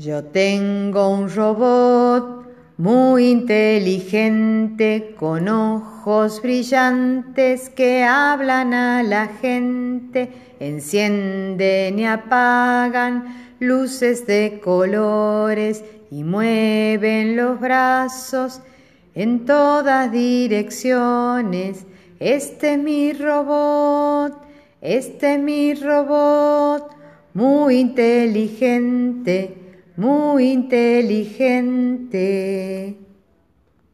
Yo tengo un robot muy inteligente con ojos brillantes que hablan a la gente, encienden y apagan luces de colores y mueven los brazos en todas direcciones. Este es mi robot, este es mi robot, muy inteligente muy inteligente.